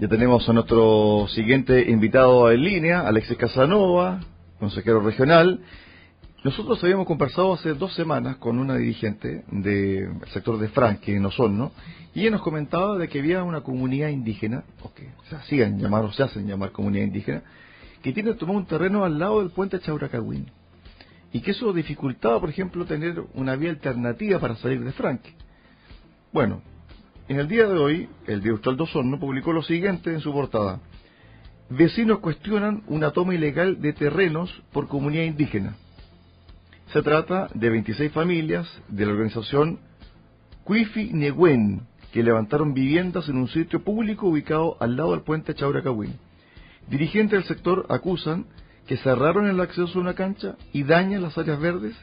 Ya tenemos a nuestro siguiente invitado en línea, Alexis Casanova, consejero regional. Nosotros habíamos conversado hace dos semanas con una dirigente del sector de Franque, en Osorno, y ella nos comentaba de que había una comunidad indígena, o que se hacían llamar o se hacen llamar comunidad indígena, que tiene tomado un terreno al lado del puente Chauracagüín. Y que eso dificultaba, por ejemplo, tener una vía alternativa para salir de Franque. Bueno, en el día de hoy, el de Osorno publicó lo siguiente en su portada. Vecinos cuestionan una toma ilegal de terrenos por comunidad indígena. Se trata de 26 familias de la organización Cuifi Neguen, que levantaron viviendas en un sitio público ubicado al lado del puente Chauracahuín. Dirigentes del sector acusan que cerraron el acceso a una cancha y dañan las áreas verdes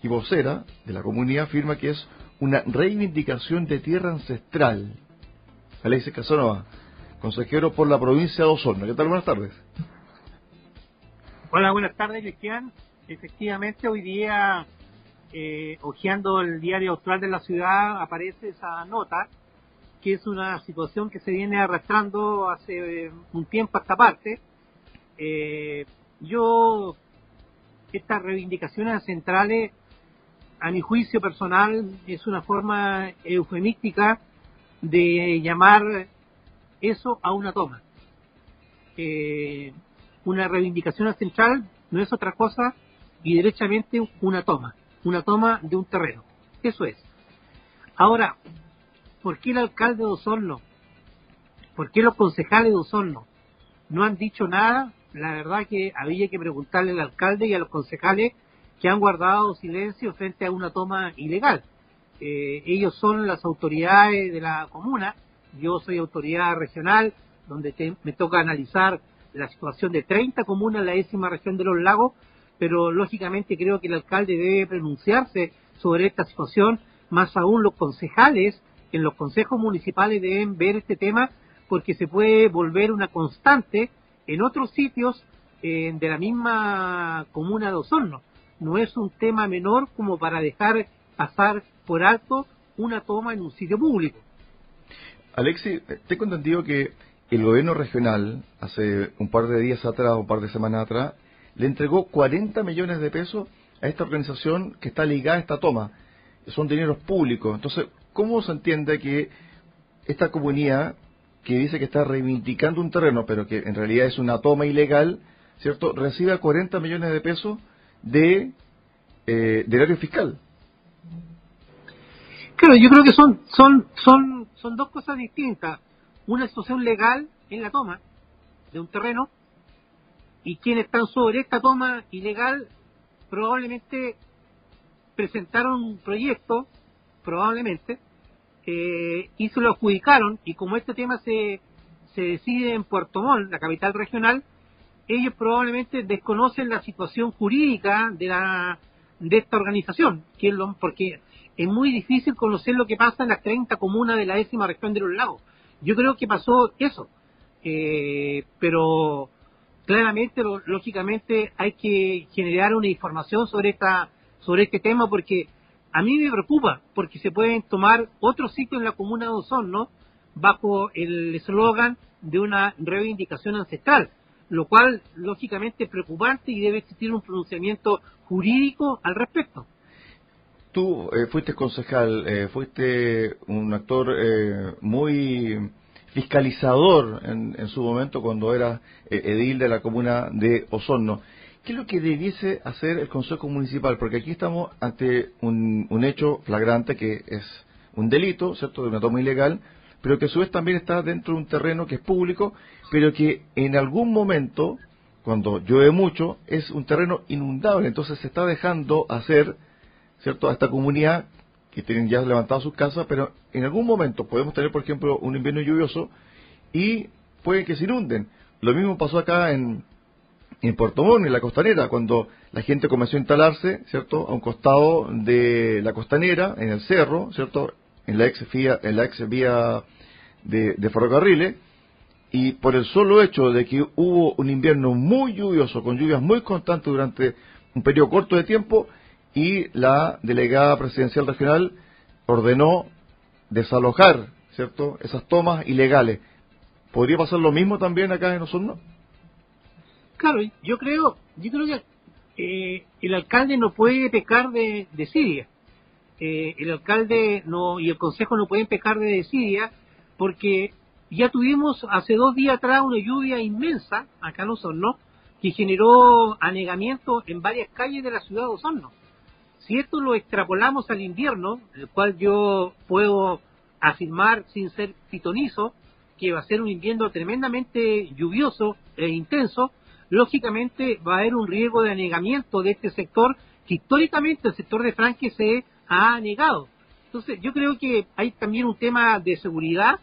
y vocera de la comunidad afirma que es una reivindicación de tierra ancestral. Alexis Casanova, consejero por la provincia de Osorno. ¿Qué tal? Buenas tardes. Hola, buenas tardes, Cristian. Efectivamente, hoy día, eh, hojeando el diario austral de la ciudad, aparece esa nota, que es una situación que se viene arrastrando hace un tiempo a esta parte. Eh, yo, estas reivindicaciones centrales a mi juicio personal, es una forma eufemística de llamar eso a una toma. Eh, una reivindicación central no es otra cosa y derechamente una toma, una toma de un terreno. Eso es. Ahora, ¿por qué el alcalde de Osorno? ¿Por qué los concejales de Osorno no han dicho nada? La verdad que había que preguntarle al alcalde y a los concejales que han guardado silencio frente a una toma ilegal. Eh, ellos son las autoridades de la comuna, yo soy autoridad regional, donde me toca analizar la situación de 30 comunas en la décima región de los lagos, pero lógicamente creo que el alcalde debe pronunciarse sobre esta situación, más aún los concejales en los consejos municipales deben ver este tema porque se puede volver una constante en otros sitios eh, de la misma comuna de Osorno no es un tema menor como para dejar pasar por alto una toma en un sitio público. Alexi, tengo entendido que el gobierno regional, hace un par de días atrás, un par de semanas atrás, le entregó 40 millones de pesos a esta organización que está ligada a esta toma. Son dineros públicos. Entonces, ¿cómo se entiende que esta comunidad que dice que está reivindicando un terreno, pero que en realidad es una toma ilegal, ¿cierto?, reciba 40 millones de pesos de eh, del área fiscal. Claro, yo creo que son, son, son, son dos cosas distintas. Una situación legal en la toma de un terreno y quienes están sobre esta toma ilegal probablemente presentaron un proyecto, probablemente, eh, y se lo adjudicaron, y como este tema se, se decide en Puerto Montt, la capital regional, ellos probablemente desconocen la situación jurídica de la de esta organización, que es lo, porque es muy difícil conocer lo que pasa en las 30 comunas de la décima región de los lagos. Yo creo que pasó eso, eh, pero claramente, lógicamente, hay que generar una información sobre esta sobre este tema porque a mí me preocupa, porque se pueden tomar otros sitios en la comuna de Osorno bajo el eslogan de una reivindicación ancestral lo cual lógicamente es preocupante y debe existir un pronunciamiento jurídico al respecto. Tú eh, fuiste concejal, eh, fuiste un actor eh, muy fiscalizador en, su momento cuando era edil de la comuna de Osorno. ¿Qué es lo que debiese hacer el Consejo Municipal? Porque aquí estamos ante un, un hecho flagrante que es un delito, ¿cierto?, de una toma ilegal, pero que a su vez también está dentro de un terreno que es público, pero que en algún momento, cuando llueve mucho, es un terreno inundable, entonces se está dejando hacer, ¿cierto?, a esta comunidad que tienen ya levantado sus casas, pero en algún momento podemos tener, por ejemplo, un invierno lluvioso y puede que se inunden. Lo mismo pasó acá en, en Puerto Montt, en la costanera, cuando la gente comenzó a instalarse, ¿cierto?, a un costado de la costanera, en el cerro, ¿cierto?, en la ex vía, en la ex vía de, ferrocarriles, y por el solo hecho de que hubo un invierno muy lluvioso, con lluvias muy constantes durante un periodo corto de tiempo, y la delegada presidencial regional ordenó desalojar, ¿cierto?, esas tomas ilegales. ¿Podría pasar lo mismo también acá en Osorno? Claro, yo creo, yo creo que eh, el alcalde no puede pecar de desidia. Eh, el alcalde no y el consejo no pueden pecar de desidia porque ya tuvimos hace dos días atrás una lluvia inmensa acá en Osorno que generó anegamiento en varias calles de la ciudad de Osorno. Si esto lo extrapolamos al invierno, el cual yo puedo afirmar sin ser pitonizo que va a ser un invierno tremendamente lluvioso e intenso, lógicamente va a haber un riesgo de anegamiento de este sector que históricamente el sector de Franque se ha negado. Entonces, yo creo que hay también un tema de seguridad,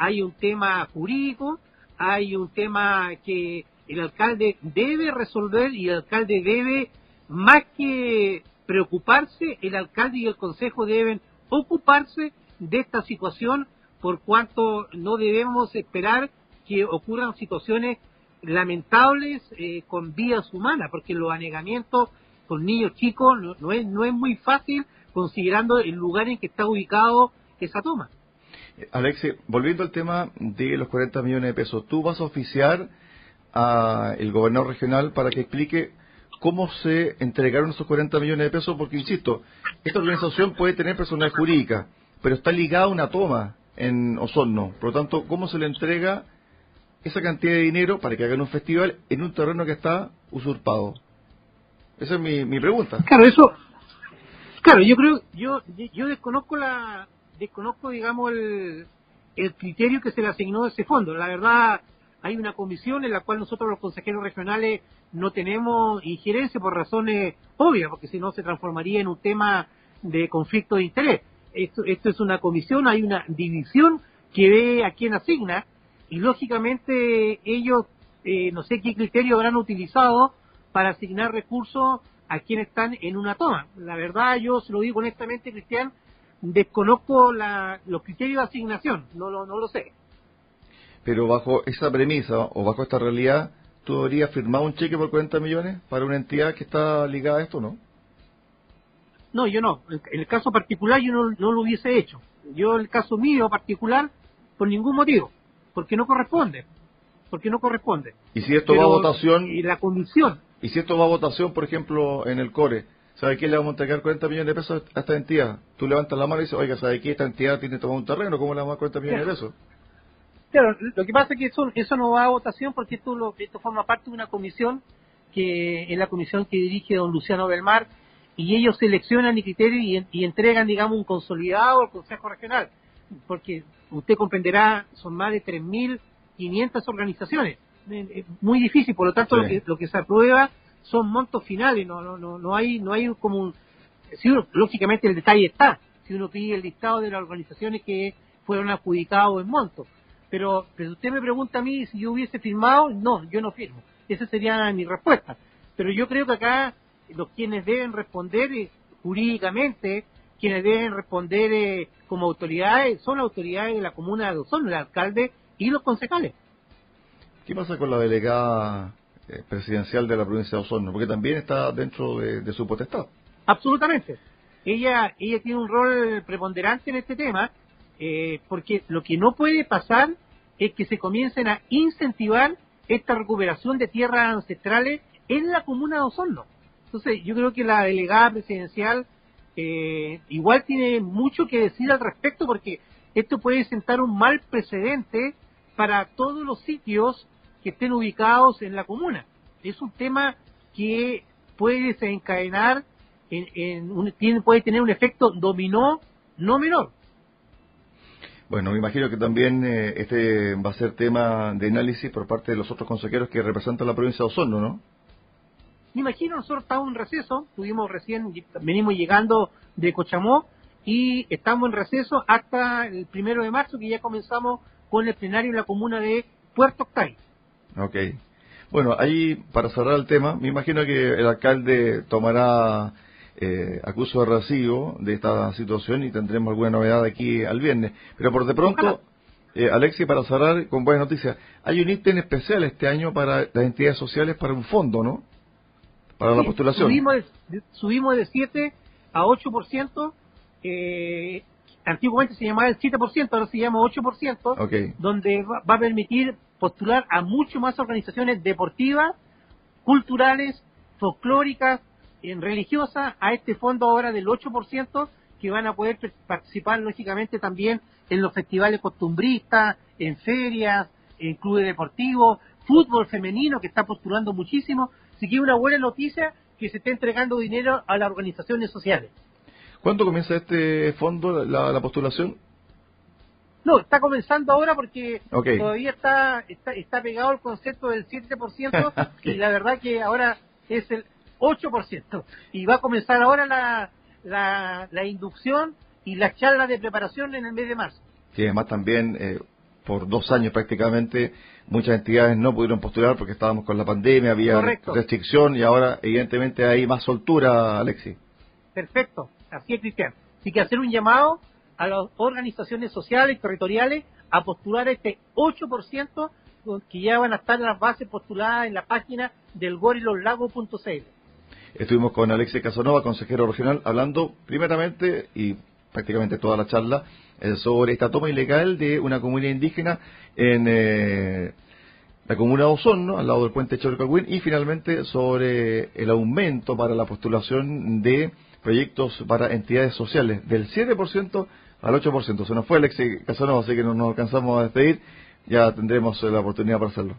hay un tema jurídico, hay un tema que el alcalde debe resolver y el alcalde debe, más que preocuparse, el alcalde y el consejo deben ocuparse de esta situación por cuanto no debemos esperar que ocurran situaciones lamentables eh, con vidas humanas, porque los anegamientos con niños chicos no, es, no es muy fácil considerando el lugar en que está ubicado esa toma. Alexi, volviendo al tema de los 40 millones de pesos, ¿tú vas a oficiar al gobernador regional para que explique cómo se entregaron esos 40 millones de pesos? Porque, insisto, esta organización puede tener personalidad jurídica, pero está ligada a una toma en Osorno. Por lo tanto, ¿cómo se le entrega esa cantidad de dinero para que hagan un festival en un terreno que está usurpado? Esa es mi, mi pregunta. Claro, eso. Claro, yo creo, yo, yo desconozco la, desconozco, digamos, el, el criterio que se le asignó a ese fondo. La verdad, hay una comisión en la cual nosotros los consejeros regionales no tenemos injerencia por razones obvias, porque si no se transformaría en un tema de conflicto de interés. Esto, esto es una comisión, hay una división que ve a quién asigna y lógicamente ellos eh, no sé qué criterio habrán utilizado para asignar recursos a quienes están en una toma. La verdad, yo se lo digo honestamente, Cristian, desconozco la, los criterios de asignación, no lo, no lo sé. Pero bajo esa premisa o bajo esta realidad, ¿tú deberías firmar un cheque por 40 millones para una entidad que está ligada a esto, no? No, yo no. En el caso particular yo no, no lo hubiese hecho. Yo, el caso mío particular, por ningún motivo. Porque no corresponde. Porque no corresponde. ¿Y si esto va a votación? Y la comisión. ¿Y si esto va a votación, por ejemplo, en el CORE? ¿Sabe qué le vamos a entregar 40 millones de pesos a esta entidad? Tú levantas la mano y dices, oiga, ¿sabe qué? Esta entidad tiene tomado un terreno, ¿cómo le vamos a dar 40 millones de pesos? Claro, lo que pasa es que eso, eso no va a votación porque esto, lo, esto forma parte de una comisión que es la comisión que dirige don Luciano Belmar y ellos seleccionan y criterio y, entregan, digamos, un consolidado al Consejo Regional, porque usted comprenderá, son más de 3.500 organizaciones, muy difícil, por lo tanto lo, que, lo que se aprueba son montos finales, no no no no hay no hay como un si lógicamente el detalle está, si uno pide el listado de las organizaciones que fueron adjudicados en montos, pero pero usted me pregunta a mí si yo hubiese firmado, no, yo no firmo. Esa sería mi respuesta. Pero yo creo que acá los quienes deben responder eh, jurídicamente, quienes deben responder eh, como autoridades, son las autoridades de la comuna de Osorno, el alcalde y los concejales. ¿Qué pasa con la delegada eh, presidencial de la provincia de Osorno? Porque también está dentro de, su potestad. Absolutamente. Ella, ella tiene un rol preponderante en este tema, porque lo que no puede pasar es que se comiencen a incentivar esta recuperación de tierras ancestrales en la comuna de Osorno. Entonces, yo creo que la delegada presidencial eh, igual tiene mucho que decir al respecto porque esto puede sentar un mal precedente para todos los sitios que estén ubicados en la comuna. Es un tema que puede desencadenar, en, un, tiene, puede tener un efecto dominó no menor. Bueno, me imagino que también eh, este va a ser tema de análisis por parte de los otros consejeros que representan la provincia de Osorno, ¿no? Me imagino, nosotros estamos en receso, tuvimos recién, venimos llegando de Cochamó y estamos en receso hasta el primero de marzo que ya comenzamos con el plenario en la comuna de Puerto Octay. Ok. Bueno, ahí para cerrar el tema, me imagino que el alcalde tomará eh, acuso de recibo de esta situación y tendremos alguna novedad aquí al viernes. Pero por de pronto, eh, Alexi, para cerrar con buenas noticias, hay un ítem especial este año para las entidades sociales para un fondo, ¿no? para la postulación. Subimos de, subimos de 7 a 8%. Eh, antiguamente se llamaba el 7%, ahora se llama 8%, donde va, a permitir postular a mucho más organizaciones deportivas, culturales, folclóricas, religiosas, a este fondo ahora del 8%, que van a poder participar lógicamente también en los festivales costumbristas, en ferias, en clubes deportivos, fútbol femenino que está postulando muchísimo. Así que una buena noticia que se esté entregando dinero a las organizaciones sociales. ¿Cuándo comienza este fondo, la, postulación? No, está comenzando ahora porque todavía está, está, pegado el concepto del 7% y la verdad que ahora es el 8%. Y va a comenzar ahora la, la, la inducción y la charla de preparación en el mes de marzo. Sí, además también eh, por dos años prácticamente muchas entidades no pudieron postular porque estábamos con la pandemia, había restricción y ahora evidentemente hay más soltura, Alexi. Perfecto, así es, Cristian. Así que hacer un llamado a las organizaciones sociales, territoriales, a postular este 8% que ya van a estar las bases postuladas en la página del goriloslago.cl. Estuvimos con Alexis Casanova, consejero regional, hablando primeramente y prácticamente toda la charla eh, sobre esta toma ilegal de una comunidad indígena en eh, la comuna de Osorno, al lado del puente Chorcagüín, y finalmente sobre el aumento para la postulación de proyectos para entidades sociales del 7% al 8%. Se nos fue Alexis Casanova, así que no nos alcanzamos a despedir. Ya tendremos la oportunidad para hacerlo.